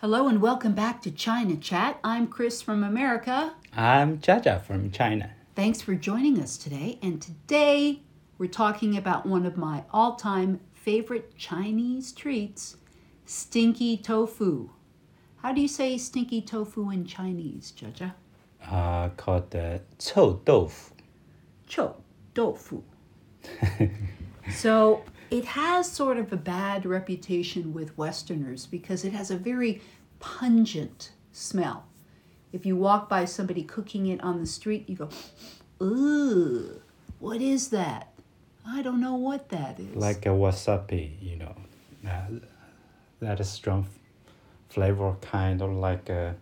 Hello and welcome back to China Chat. I'm Chris from America. I'm Jaja from China. Thanks for joining us today. And today we're talking about one of my all time favorite Chinese treats, stinky tofu. How do you say stinky tofu in Chinese, Jaja? Uh, called the chou doufu. Chou doufu. so it has sort of a bad reputation with Westerners because it has a very pungent smell. If you walk by somebody cooking it on the street, you go, Ooh, what is that? I don't know what that is. Like a wasabi, you know. Uh, that is strong f- flavor, kind of like a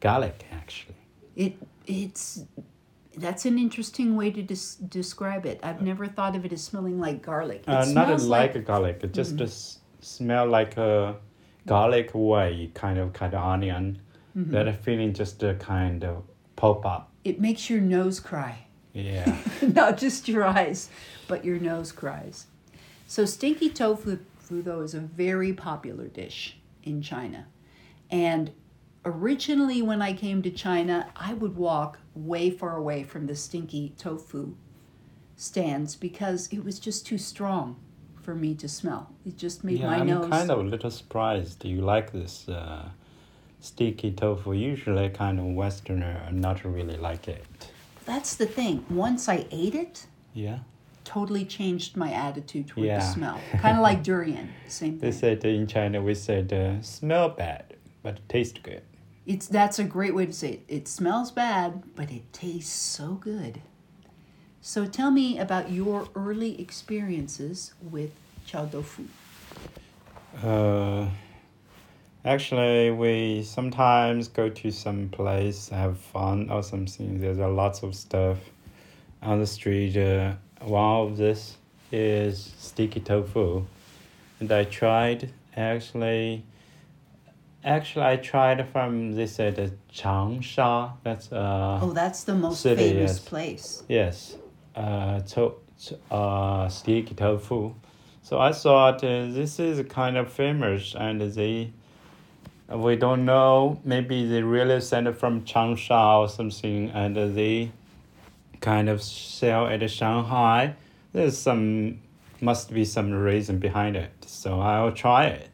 garlic, actually. it it's that's an interesting way to des- describe it. I've never thought of it as smelling like garlic. It Uh, not smells like, a garlic, it just Mm-hmm. a s- smell like a garlic way, kind of kind of onion. Mm-hmm. That feeling just uh, kind of pop up. it makes your nose cry. Yeah. not just your eyes, but your nose cries. So, stinky tofu, though, is a very popular dish in China. And originally, when I came to China, I would walk way far away from the stinky tofu stands because it was just too strong for me to smell. It just made yeah, my I'm nose. kind of a little surprised do you like this uh, sticky tofu. Usually, kind of Westerner not really like it. That's the thing. Once I ate it, Yeah. totally changed my attitude toward the smell. kind of like durian, same thing. They said in China we said uh, smell bad but taste good. It's that's a great way to say it. It smells bad, but it tastes so good. So tell me about your early experiences with chow tofu. Uh, actually, we sometimes go to some place have fun or something. There's a lots of stuff on the street. Uh, one of this is sticky tofu, and I tried actually. Actually, I tried from this at uh, Changsha. That's uh. Oh, that's the most City, famous yes. place. Yes, uh, to, uh, sticky tofu. So I thought uh, this is kind of famous, and they, we don't know, maybe they really sent it from Changsha or something, and they kind of sell at Shanghai. There's some, must be some reason behind it. So I'll try it.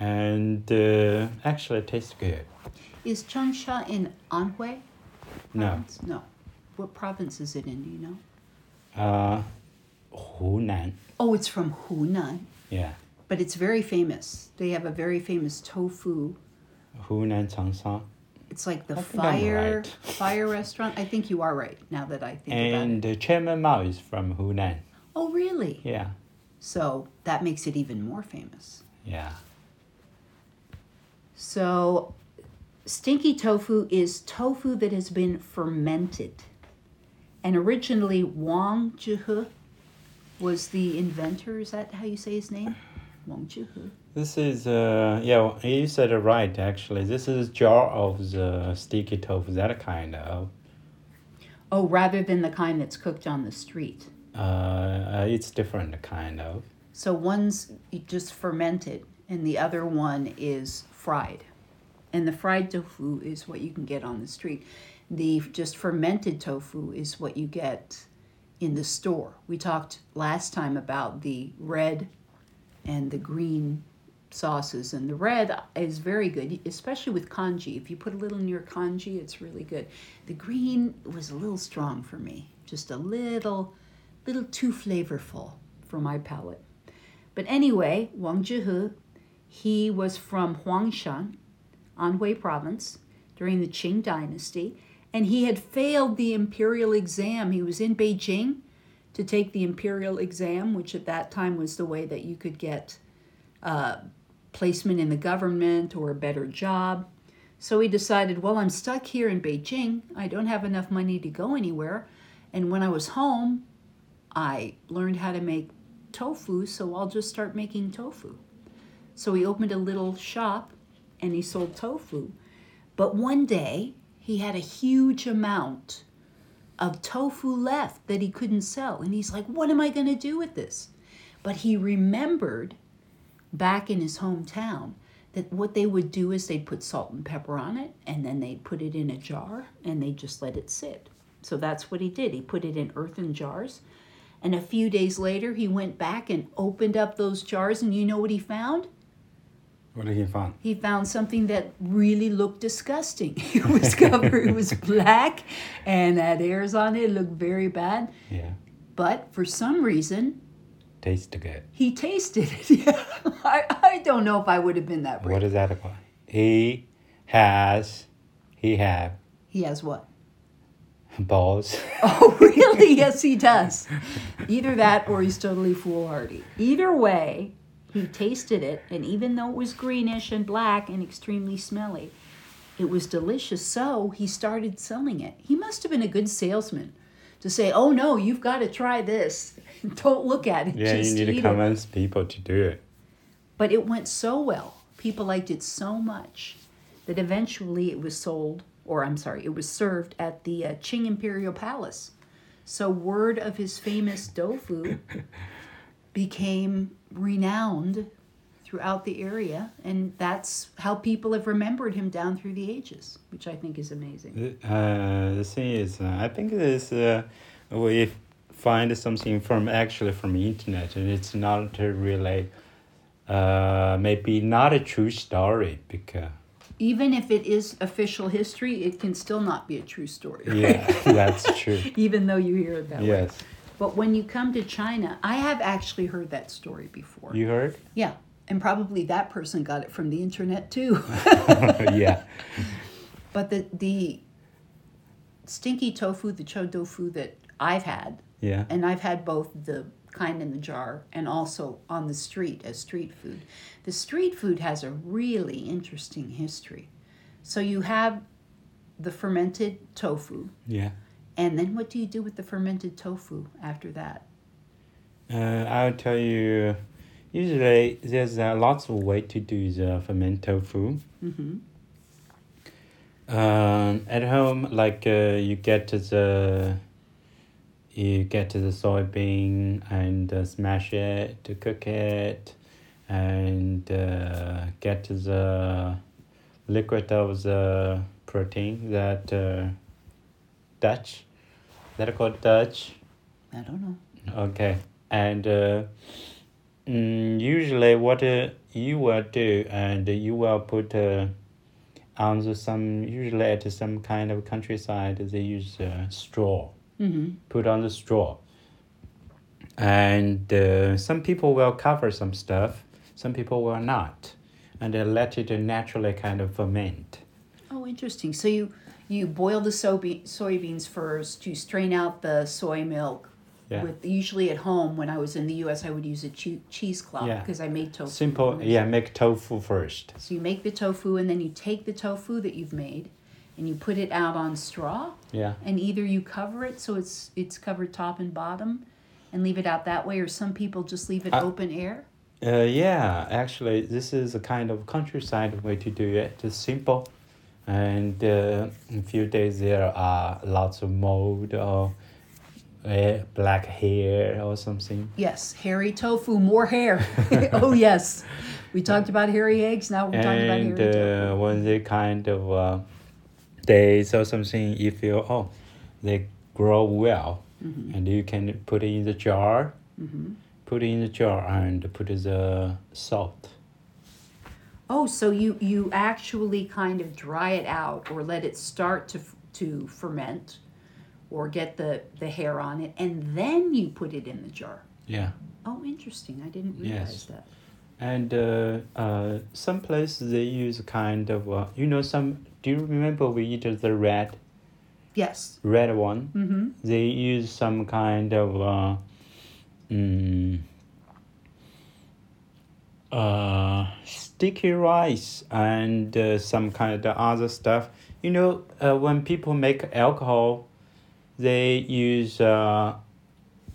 And uh, actually, it tastes good. Is Changsha in Anhui? No, province? No. What province is it in? Do you know? uh, Hunan. Oh, it's from Hunan, Yeah. but it's very famous. They have a very famous tofu. Hunan Changsha. It's like the I think I'm fire right. fire restaurant. I think you are right now that I think about it. And uh, Chairman Mao is from Hunan. Oh, really? Yeah, So that makes it even more famous. yeah. So, stinky tofu is tofu that has been fermented. And originally, Wang Zhihe was the inventor. Is that how you say his name? Wang Zhihe. This is, uh, yeah, you said it right actually. This is jar of the sticky tofu, that kind of. Oh, rather than the kind that's cooked on the street. Uh, uh, it's different kind of. So one's just fermented, and the other one is fried. And the fried tofu is what you can get on the street. The just fermented tofu is what you get in the store. We talked last time about the red and the green sauces, and the red is very good, especially with congee. If you put a little in your congee, it's really good. The green was a little strong for me, just a little, little too flavorful for my palate. But anyway, Wang Zhihe, he was from Huangshan, Anhui province, during the Qing dynasty, and he had failed the imperial exam. He was in Beijing to take the imperial exam, which at that time was the way that you could get uh, placement in the government or a better job. So he decided, well, I'm stuck here in Beijing. I don't have enough money to go anywhere. And when I was home, I learned how to make tofu, so I'll just start making tofu. So he opened a little shop and he sold tofu. But one day he had a huge amount of tofu left that he couldn't sell. And he's like, What am I going to do with this? But he remembered back in his hometown that what they would do is they'd put salt and pepper on it and then they'd put it in a jar and they just let it sit. So that's what he did. He put it in earthen jars. And a few days later, he went back and opened up those jars, and you know what he found? What did he find? He found something that really looked disgusting. It was covered, it was black and had hairs on it. It looked very bad. Yeah. But for some reason, Tastes good. he tasted it. Yeah. I, I don't know if I would have been that brave. What is that about? He has, he have He has what? balls. Oh, really? yes, he does. Either that or he's totally foolhardy. Either way, he tasted it, and even though it was greenish and black and extremely smelly, it was delicious. So he started selling it. He must have been a good salesman to say, "Oh no, you've got to try this. Don't look at it. yeah, just you need to it." convince people to do it. But it went so well. People liked it so much that eventually it was sold, or I'm sorry, it was served at the uh, Qing Imperial Palace. So word of his famous tofu became renowned throughout the area, and that's how people have remembered him down through the ages, which I think is amazing. Uh, the thing is, uh, I think this uh, we find something from actually from internet, and it's not really, uh, maybe not a true story because Even if it is official history, it can still not be a true story. yeah, that's true. Even though you hear it that way. Yes, But when you come to China, I have actually heard that story before. you heard? Yeah, and probably that person got it from the internet too. yeah, but the the stinky tofu, the cho tofu that I've had, yeah, and I've had both the kind in the jar and also on the street as street food. The street food has a really interesting history. So you have the fermented tofu, yeah. And then what do you do with the fermented tofu after that? Uh, I'll tell you. Usually, there's uh, lots of way to do the fermented tofu. Mm-hmm. Um, at home, like uh, you get the you get the soybean and uh, smash it to cook it, and uh, get the liquid of the protein that uh, Dutch, that are called Dutch. I don't know. Okay, and uh, mm, usually what uh, you will do, and you will put uh, on the some usually at some kind of countryside they use uh, straw. Mm-hmm. Put on the straw, and uh, some people will cover some stuff, some people will not, and they let it naturally kind of ferment. Oh, interesting. So you you boil the soybe- soybeans first to strain out the soy milk. Yeah. With usually at home when I was in the U.S. I would use a che- cheesecloth Yeah. because I made tofu. Simple, yeah. Make tofu first. So you make the tofu and then you take the tofu that you've made, and you put it out on straw, Yeah. and either you cover it so it's it's covered top and bottom, and leave it out that way, or some people just leave it I- open air. Uh, yeah, actually, this is a kind of countryside way to do it. just simple, and uh, in a few days there are lots of mold or uh, black hair or something. Yes, hairy tofu, more hair. oh yes, we talked about hairy eggs. Now we're talking about And hairy tofu. uh, when they kind of uh, days or something, if you feel oh, they grow well, Mm-hmm. and you can put it in the jar. Put it in the jar and put the salt. Oh, so you you actually kind of dry it out or let it start to to ferment, or get the the hair on it, and then you put it in the jar. Yeah. Oh, interesting. I didn't realize Yes. that. And uh, uh, some places they use kind of uh, you know some. Do you remember we eat the red Yes. red one? Mm-hmm. They use some kind of uh, mm, uh, sticky rice and uh, some kind of other stuff. You know, uh, when people make alcohol, they use uh,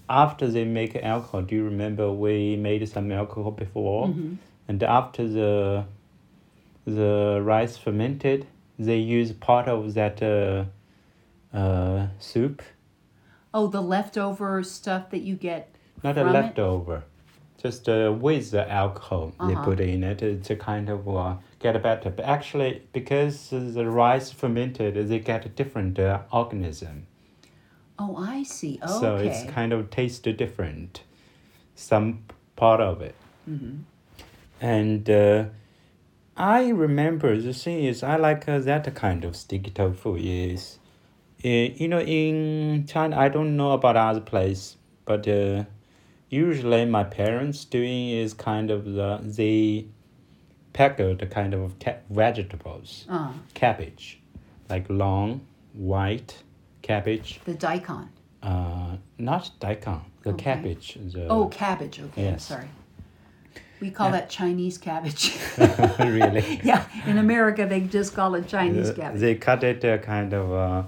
after they make alcohol. Do you remember we made some alcohol before? Mhm. And after the the rice fermented, they use part of that uh, uh, soup, Oh, the leftover stuff that you get not a leftover. it? Just uh, with the alcohol they Uh-huh. put in it to kind of uh, get better. But actually, because the rice fermented, they get a different uh, organism. Oh, I see. Okay. So it's kind of taste different, some part of it. Mhm. And uh, I remember the thing is I like uh, that kind of sticky tofu is, uh, you know, in China I don't know about other place, but uh, usually my parents doing is kind of the they the kind of vegetables, Uh, cabbage, like long white cabbage. the daikon. Uh, not daikon, the Okay. cabbage. The, Oh, cabbage. Okay, yes. sorry. We call that Chinese cabbage. really. yeah, in America they just call it Chinese Uh, cabbage. They cut it uh, kind of uh,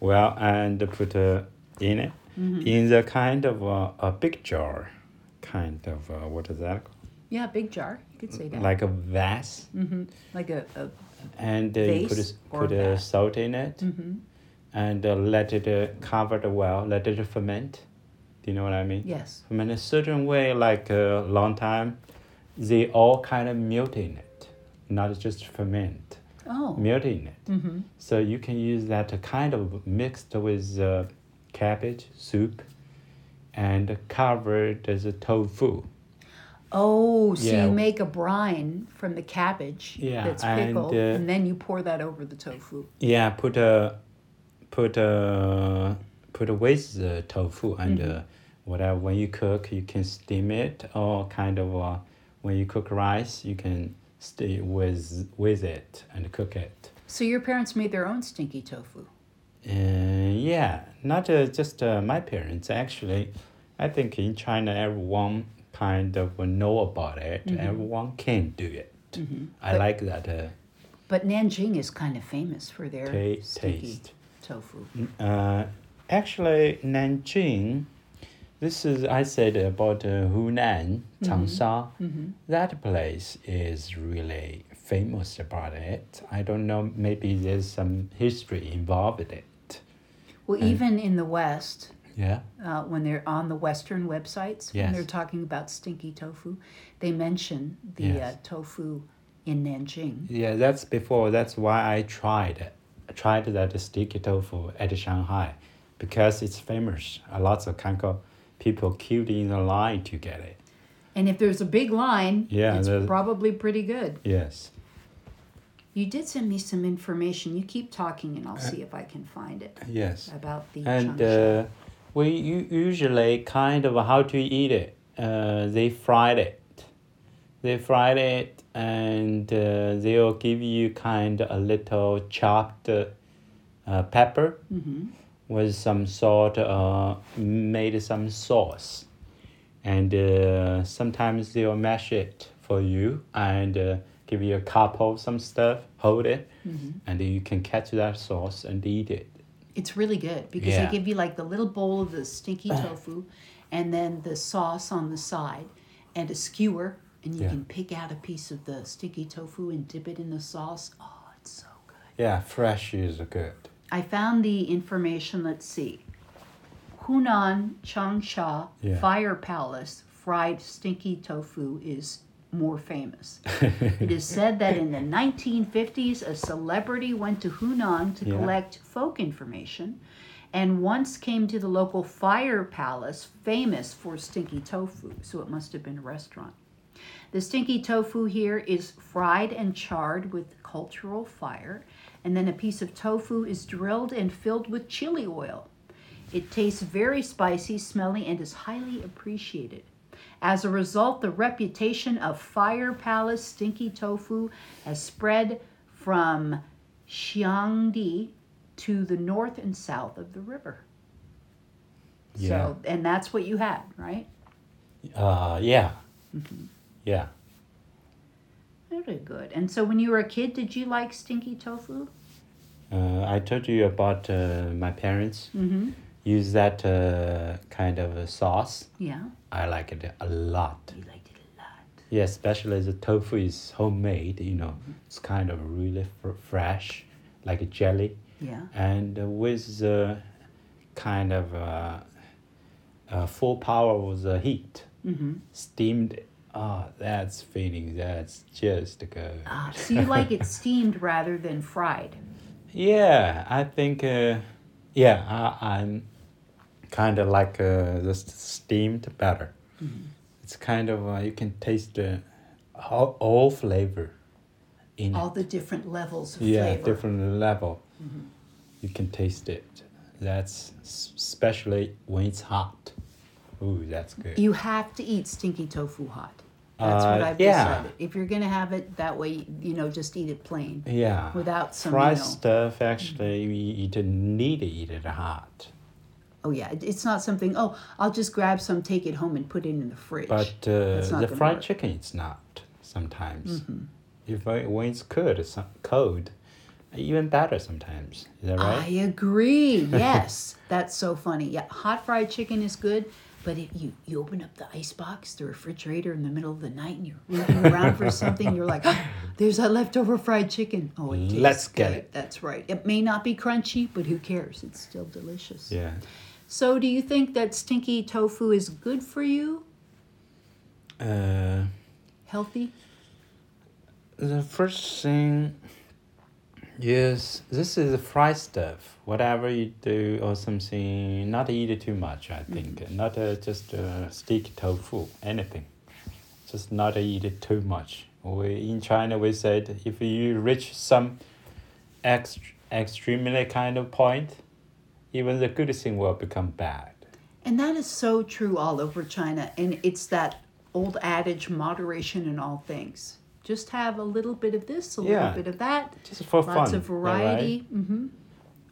well and put uh, in it Mm-hmm. in the kind of uh, a big jar, kind of uh, what is that? called? Yeah, big jar. You could say that. Like a vase, hmm Like a, a and uh, you put a- put uh, salt in it, hmm and uh, let it uh, cover it well, let it ferment. Do you know what I mean? yes. Ferment a certain way, like a long time. They all kind of melt in it, not just ferment, Oh. melt in it. hmm So you can use that kind of mixed with uh, cabbage soup and covered as a tofu. Oh, so Yeah. you make a brine from the cabbage Yeah, that's and, pickled, uh, and then you pour that over the tofu. Yeah, put a put a put a with the tofu and Mm-hmm. uh, whatever. When you cook, you can steam it or kind of uh, when you cook rice, you can stay with with it and cook it. So your parents made their own stinky tofu. Uh, yeah, not uh, just uh, my parents. Actually, I think in China, everyone kind of know about it. Everyone can do it. I Mm-hmm. But- like that uh, But Nanjing is kind of famous for their ta- taste. tofu. Uh, actually, Nanjing, this is I said about uh, Hunan, Changsha. hmm That place is really famous about it. I don't know. Maybe there's some history involved in it. Well, And- even in the West, Yeah. uh, when they're on the Western websites, when they're talking about stinky tofu, they mention the Yes. uh, tofu in Nanjing. Yeah, that's before. That's why I tried. I tried that sticky tofu at Shanghai because it's famous. A lots of Kanko people queued in the line to get it. And if there's a big line, Yeah, it's probably pretty good. Yes. You did send me some information. You keep talking, and I'll see if I can find it Yes. about the And uh, we usually kind of how to eat it. Uh, they fried it. They fried it and uh, they'll give you kind of a little chopped uh, pepper. hmm with some sort uh, made some sauce and uh, sometimes they'll mash it for you and uh, give you a cup of some stuff hold it hmm and then you can catch that sauce and eat it It's really good because Yeah. they give you like the little bowl of the stinky tofu, and then the sauce on the side, and a skewer, and you Yeah. can pick out a piece of the stinky tofu and dip it in the sauce. Oh, it's so good. yeah fresh is good I found the information. Let's see. Hunan Changsha Yeah. Fire Palace fried stinky tofu is more famous. it is said that in the 1950s, a celebrity went to Hunan to Yeah. collect folk information and once came to the local fire palace famous for stinky tofu. So it must have been a restaurant. The stinky tofu here is fried and charred with cultural fire, and then a piece of tofu is drilled and filled with chili oil. It tastes very spicy, smelly, and is highly appreciated. As a result, the reputation of Fire Palace stinky tofu has spread from Xiangdi to the north and south of the river. Yeah. So, and that's what you had, right? uh, yeah yeah Very good. And so, when you were a kid, did you like stinky tofu? uh, i told you about uh, my parents Mm-hmm. Use that uh, kind of a sauce Yeah, i like it a lot you liked it a lot. Yeah, especially the tofu is homemade, you know, it's kind of really fr- fresh, like a jelly, Yeah. and uh, with the kind of uh, uh, full power of the heat Mm-hmm. Steamed. Oh, that's feeling. That's just good. Ah, so you like it steamed rather than fried. Yeah, I think. Uh, yeah, I, I'm kind of like uh, the steamed batter. Mm-hmm. It's kind of uh, you can taste the all, all flavor in All it. the different levels of Yeah, flavor. different level. Mhm. You can taste it. That's especially when it's hot. Ooh, that's good. You have to eat stinky tofu hot. That's what Uh, I've yeah. decided. If you're gonna have it that way, you know, just eat it plain yeah. without some, Fried you know. stuff actually you, you don't need to eat it hot. Oh yeah, it's not something. Oh, I'll just grab some, take it home, and put it in the fridge. But uh, the fried work. chicken, it's not sometimes. Mhm. If I, when it's cold, it's cold, even better sometimes. Is that right? I agree. Yes, that's so funny. Yeah, hot fried chicken is good, but if you you open up the ice box, the refrigerator in the middle of the night, and you're looking around for something, you're like, "There's that leftover fried chicken." Oh, Let's get good. it. That's right. It may not be crunchy, but who cares? It's still delicious. yeah. So, do you think that stinky tofu is good for you? Uh, Healthy? the first thing is this is a fried stuff. Whatever you do or something, not eat it too much. I think not uh, just uh, stick tofu. Anything, just not eat it too much. We in China we said if you reach some ext- extremely kind of point, even the good thing will become bad. And that is so true all over China. And it's that old adage moderation in all things. Just have a little bit of this, a little bit of that, Just for lots fun. of is that right? variety. hmm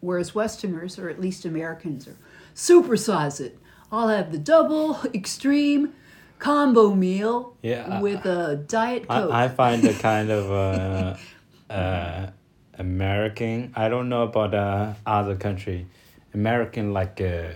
Whereas Westerners, or at least Americans, are supersize it. I'll have the double extreme combo meal Yeah, with a diet coke. I, I find the kind of uh, uh, American. I don't know about uh, other country. American like uh,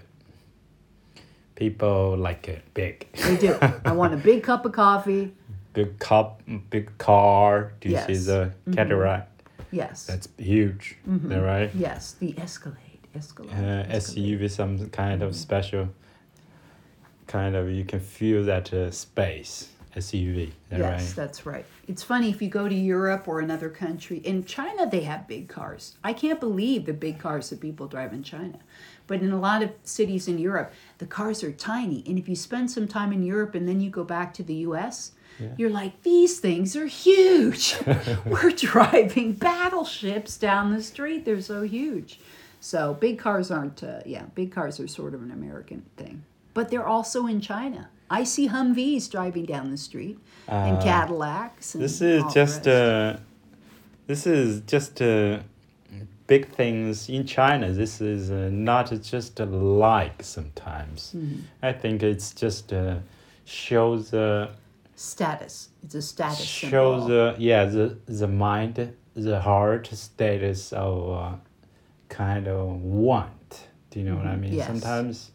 people like uh, big, they do. I want a big cup of coffee. big cup, big car. Do you see Yes. the Cadillac? Yes. That's huge. Mhm. That right? Yes, the Escalade. Escalade. Uh, Escalade. SUV, some kind of special. Kind of you can feel that uh, space SUV. Yes, right? that's right. It's funny if you go to Europe or another country. In China, they have big cars. I can't believe the big cars that people drive in China. But in a lot of cities in Europe, the cars are tiny. And if you spend some time in Europe and then you go back to the US, Yeah. you're like, these things are huge. We're driving battleships down the street. They're so huge. So big cars aren't, uh, yeah, big cars are sort of an American thing. But they're also in China. I see Humvees driving down the street and Uh, Cadillacs. And This is the just uh, this is just uh, big things in China. This is uh, not just a like sometimes. Mhm. I think it's just uh, shows uh, status. It's a status shows symbol. uh, yeah the the mind the heart status of uh, kind of want. Do you know what I mean? yes. Sometimes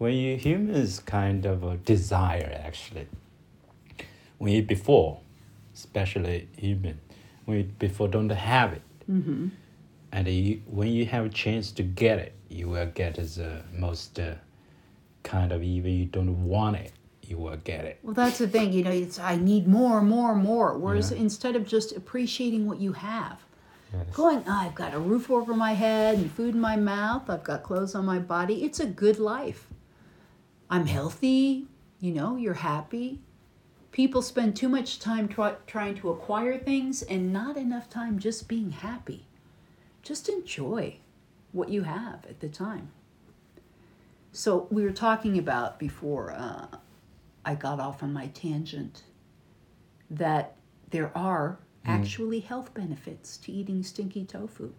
when you humans kind of a desire actually when you before especially human we before don't have it hmm and you, when you have a chance to get it you will get the most uh, kind of even you don't want it you will get it Well, that's the thing. You know, it's I need more, more, more. Whereas Yeah. instead of just appreciating what you have, Yes. going, "Ah, I've got a roof over my head and food in my mouth. I've got clothes on my body. It's a good life. I'm healthy. You know, you're happy. People spend too much time try, trying to acquire things and not enough time just being happy. Just enjoy what you have at the time. So we were talking about before uh, I got off on my tangent that there are actually health benefits to eating stinky tofu.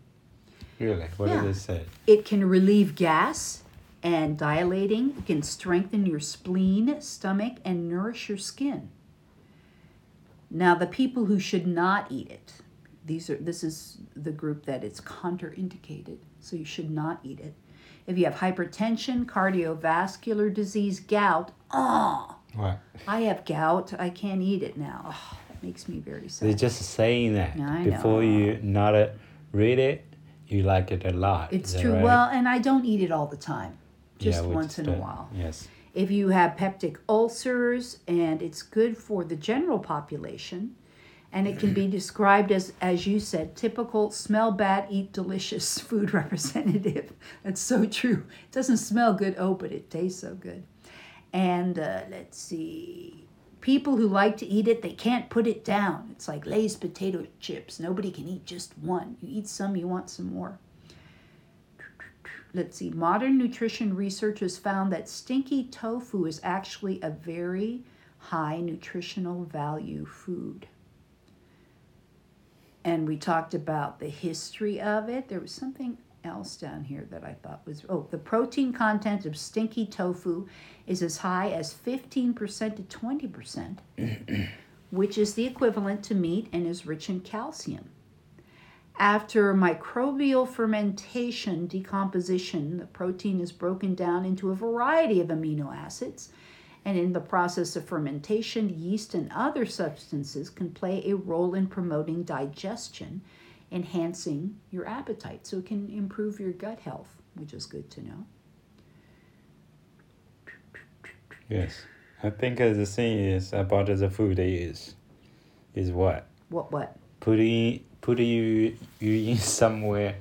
really what Yeah. did it say It can relieve gas and dilating. It can strengthen your spleen, stomach, and nourish your skin. Now, the people who should not eat it, these are this is the group that it's contraindicated, so you should not eat it. If you have hypertension, cardiovascular disease, gout, oh, what I have gout. I can't eat it now. Oh, that makes me very sad. they're just saying that I before know. you not uh, read it you like it a lot It's true. right? Well, and I don't eat it all the time. Just Yeah, once in a while. yes if you have peptic ulcers, and it's good for the general population. And it can be described as, as you said, typical smell bad, eat delicious food representative. That's so true. It doesn't smell good, oh, but it tastes so good. And uh, let's see, people who like to eat it, they can't put it down. It's like Lay's potato chips. Nobody can eat just one. You eat some, you want some more. Let's see, modern nutrition research has found that stinky tofu is actually a very high nutritional value food. And we talked about the history of it. There was something else down here that I thought was oh, the protein content of stinky tofu is as high as 15% to 20%, which is the equivalent to meat and is rich in calcium. After microbial fermentation decomposition, the protein is broken down into a variety of amino acids. And in the process of fermentation, yeast and other substances can play a role in promoting digestion, enhancing your appetite. So it can improve your gut health, which is good to know. Yes. I think the thing is about the food is is what? What, what? Putting putting you you in somewhere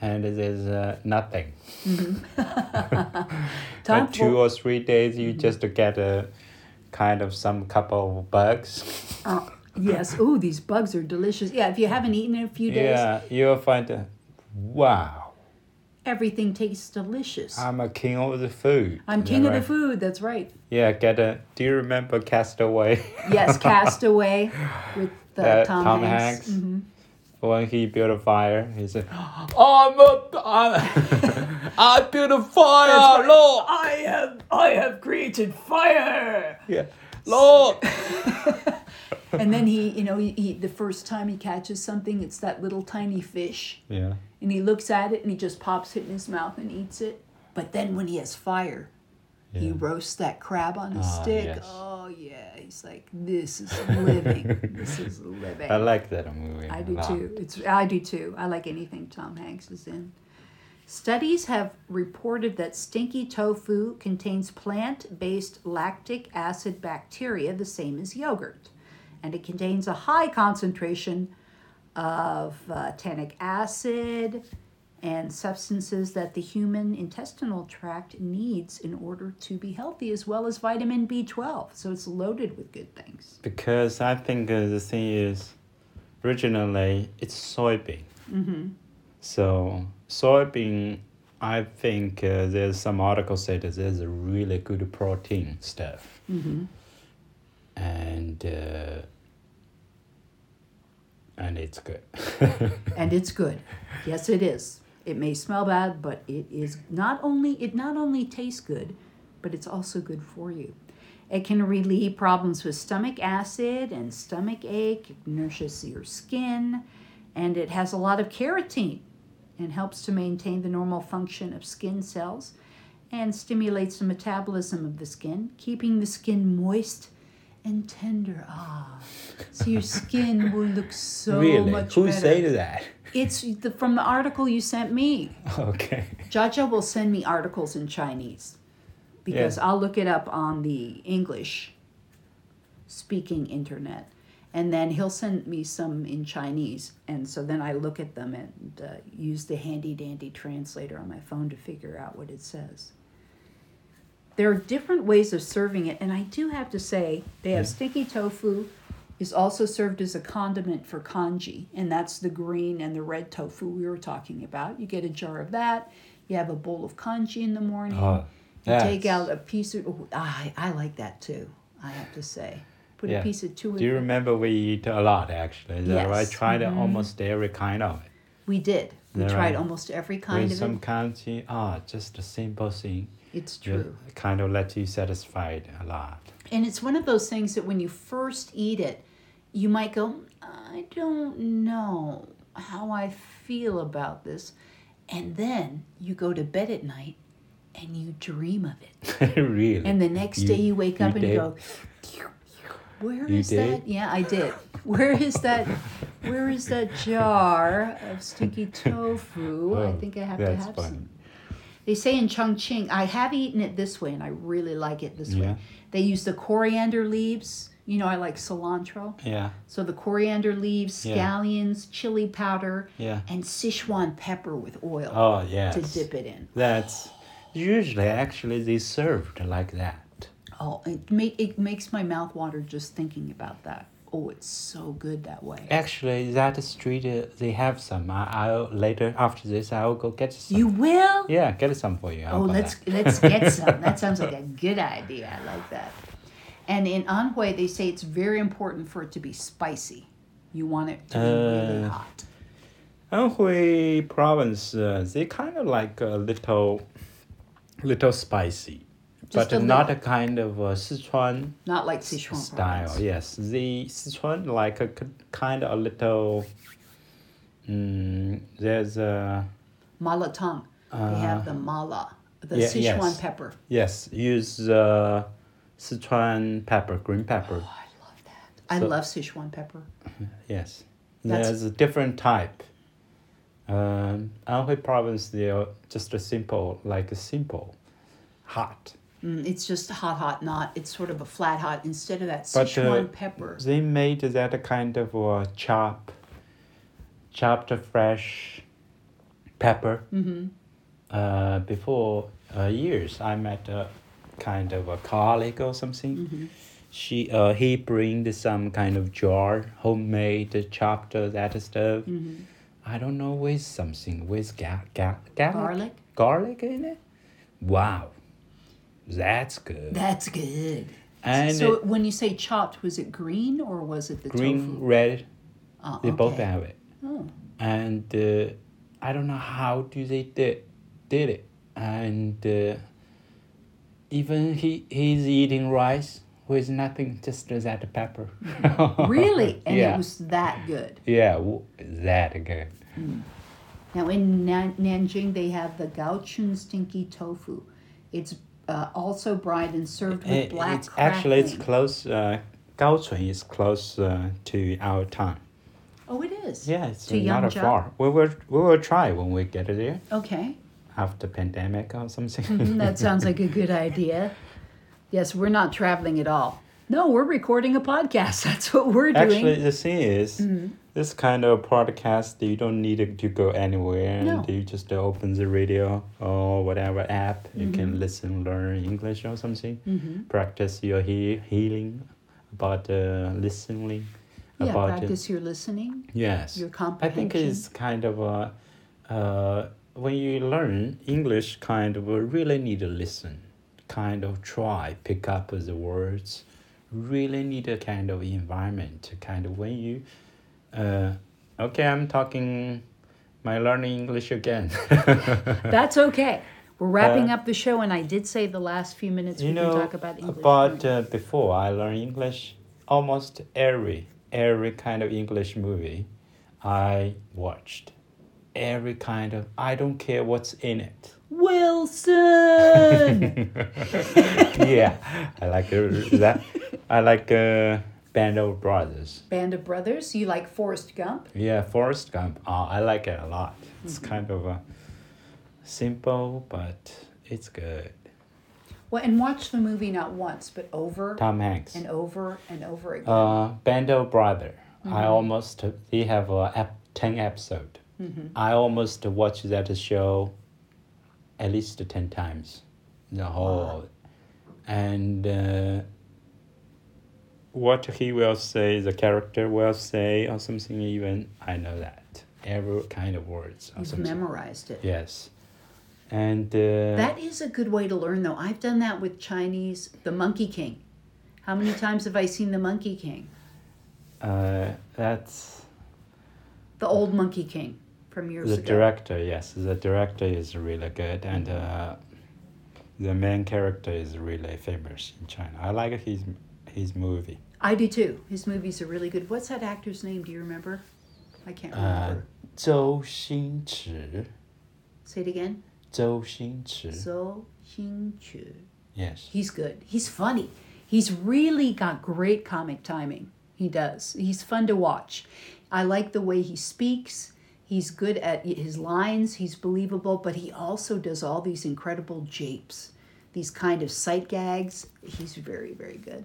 and there's uh, nothing. Like two or three days you just get a kind of some couple of bugs. uh, yes. Oh, these bugs are delicious. Yeah, if you haven't eaten in a few days, Yeah, you'll find uh, wow, everything tastes delicious. I'm a king of the food. I'm king of the food. That's right. Yeah, get a. Do you remember Castaway? Yes, Castaway with uh, Tom, Tom Hanks. Hanks. Mhm. When he built a fire, he said, "I'm a, I'm, I built a fire, right. Lord. I have I have created fire. Yeah, Lord." And then he, you know, he, he the first time he catches something, it's that little tiny fish, yeah, and he looks at it and he just pops it in his mouth and eats it. But then when he has fire, he roasts that crab on a Ah, stick. yes. Oh yeah, he's like, this is living. this is living. I like that movie. I do too. It's I do too. I like anything Tom Hanks is in. Studies have reported that stinky tofu contains plant-based lactic acid bacteria, the same as yogurt, and it contains a high concentration of uh, tannic acid and substances that the human intestinal tract needs in order to be healthy, as well as vitamin B12. So it's loaded with good things. Because I think uh, the thing is, originally it's soybean. Mm-hmm. So soybean, I think uh, there's some articles said that there's a really good protein stuff, Mm-hmm. and uh, and it's good. and it's good. Yes, it is. It may smell bad, but it is not only it not only tastes good, but it's also good for you. It can relieve problems with stomach acid and stomach ache. It nourishes your skin, and it has a lot of carotene and helps to maintain the normal function of skin cells and stimulates the metabolism of the skin, keeping the skin moist and tender. Ah, so your skin will look so really? much Who better. to that? It's the, from the article you sent me. Okay. Jaja will send me articles in Chinese because Yeah. I'll look it up on the English speaking internet. And then he'll send me some in Chinese. And so then I look at them and uh, use the handy dandy translator on my phone to figure out what it says. There are different ways of serving it. And I do have to say, they have Yeah. sticky tofu, is also served as a condiment for congee, and that's the green and the red tofu we were talking about. You get a jar of that. You have a bowl of congee in the morning. Oh, you take out a piece of. Oh, I I like that too. I have to say, put Yeah. a piece of two. Do you remember we eat a lot actually? Is? Yes. Tried Mhm. almost every kind of it. We did. We tried right? almost every kind With of some it. congee, ah, just a simple thing. It's true, kind of let you satisfied a lot. and it's one of those things that when you first eat it, you might go, I don't know how I feel about this, and then you go to bed at night, and you dream of it. really? And the next You- day you wake you up and you go, Where You is did? that? Yeah, I did. Where is that? Where is that jar of stinky tofu? I Oh, think I have to have funny. some. They say in Chongqing, I have eaten it this way and I really like it this Yeah. way. They use the coriander leaves. You know, I like cilantro. Yeah, So the coriander leaves, Yeah. scallions, chili powder, yeah. and Sichuan pepper with oil Oh, yes. to dip it in. That's usually actually they served like that. Oh, it, make, it makes my mouth water just thinking about that. Oh, it's so good that way. Actually, that street uh, they have some. I, I'll later after this I'll go get some. You will? yeah, get some for you. How Oh, let's that? let's get some. That sounds like a good idea. I like that. And in Anhui, they say it's very important for it to be spicy. You want it to be really Uh, hot. Anhui province, uh, they kind of like a little, little spicy, Just but a not a kind of uh, Sichuan Not like Sichuan style. province. Yes, the Sichuan like a kind of a little. Mm, there's a Mala tang. they have the mala, the Uh, yeah, Sichuan yes. pepper. yes use uh, Sichuan pepper, green pepper. Oh, I love that. I So- love Sichuan pepper. Yes, That's- there's a different type. Um, Anhui province, they're just a simple, like a simple, hot. Mm, it's just hot, hot, not. It's sort of a flat hot instead of that But, Sichuan uh, pepper. They made that a kind of uh, chop, chopped fresh pepper. Mm-hmm. Uh, before uh, years, I met a kind of a colleague or something. Mm-hmm. She uh, he bring some kind of jar, homemade chopped uh, that stuff. Mm-hmm. I don't know with something with ga- ga- garlic Garlic. garlic in it. Wow, that's good. That's good. and so it- when you say chopped, was it green or was it the green, tofu? red, Oh, they both have it. Oh. And uh, I don't know how do they did did it. And uh, even he he's eating rice with nothing, just that pepper. Really? And yeah. it was that good. Yeah, w- that good. Now in Nan- Nanjing, they have the Gaochun stinky tofu. It's uh, also fried and served with It- black it's actually it's close. Uh, Gaochun is close uh, to our town. Oh, it is. Yeah, it's To not Yangzhou? far. We will we will try when we get there Okay. after pandemic or something. Mhm, that sounds like a good idea. Yes, we're not traveling at all. No, we're recording a podcast. That's what we're doing. Actually, the thing is, Mhm. This kind of podcast, you don't need to go anywhere. No. You just open the radio or whatever app. You can listen, learn English or something. Mhm. Practice your he- healing about uh, listening. Yeah, about uh, practice your listening, yes. your comprehension. I think it's kind of a, uh, when you learn English, kind of uh, really need to listen, kind of try pick up the words, really need a kind of environment, to kind of when you, uh, okay, I'm talking, my learning English again. That's okay. We're wrapping Uh, up the show, and I did say the last few minutes you we know can talk about English. about uh, before I learned English, almost every every kind of English movie I watched, every kind of I don't care what's in it. Wilson. yeah, I like uh, that. I like uh, Band of Brothers. Band of Brothers. You like Forrest Gump? Yeah, Forrest Gump. Oh, I like it a lot. It's kind of a simple, but it's good. Well, and watch the movie not once, but over Tom Hanks. and over and over again. Uh, Band of Brother. I almost they have a ten episode. I almost watched that show at least ten times, the whole, and uh, what he will say, the character will say, or something. Even I know that every kind of words or You've something. memorized it. Yes, and uh, That is a good way to learn, though. I've done that with Chinese, the Monkey King. How many times have I seen the Monkey King? uh, that's The old Monkey King from years the ago. director. Yes, the director is really good, and uh, the main character is really famous in China. I like his his movie. I do too. His movies are really good. What's that actor's name? Do you remember? I can't Uh, remember. Zhou Xingchi. Say it again. Zhou Xingchi. Zhou Xingqu. Yes. He's good. He's funny. He's really got great comic timing. He does. He's fun to watch. I like the way he speaks. He's good at his lines, he's believable, but he also does all these incredible japes, these kind of sight gags. He's very, very good.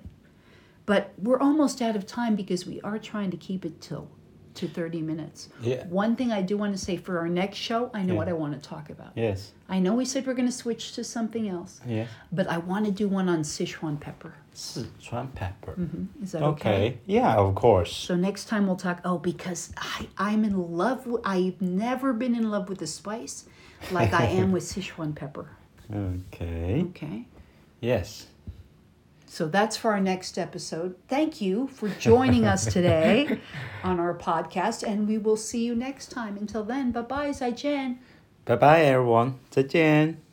But we're almost out of time because we are trying to keep it till to 30 minutes. Yeah. One thing I do want to say for our next show, I know Yeah. what I want to talk about. Yes. I know we said we're going to switch to something else, Yes. but I want to do one on Sichuan pepper. Sichuan pepper. Mm-hmm. Is that Okay. okay? Yeah, of course. So next time we'll talk. Oh, because I I'm in love. With, I've never been in love with the spice like I am with Sichuan pepper. Okay. Okay. Yes. So that's for our next episode. Thank you for joining us today on our podcast, and we will see you next time. Until then, bye bye, Zaijian. Bye bye, everyone. 再见。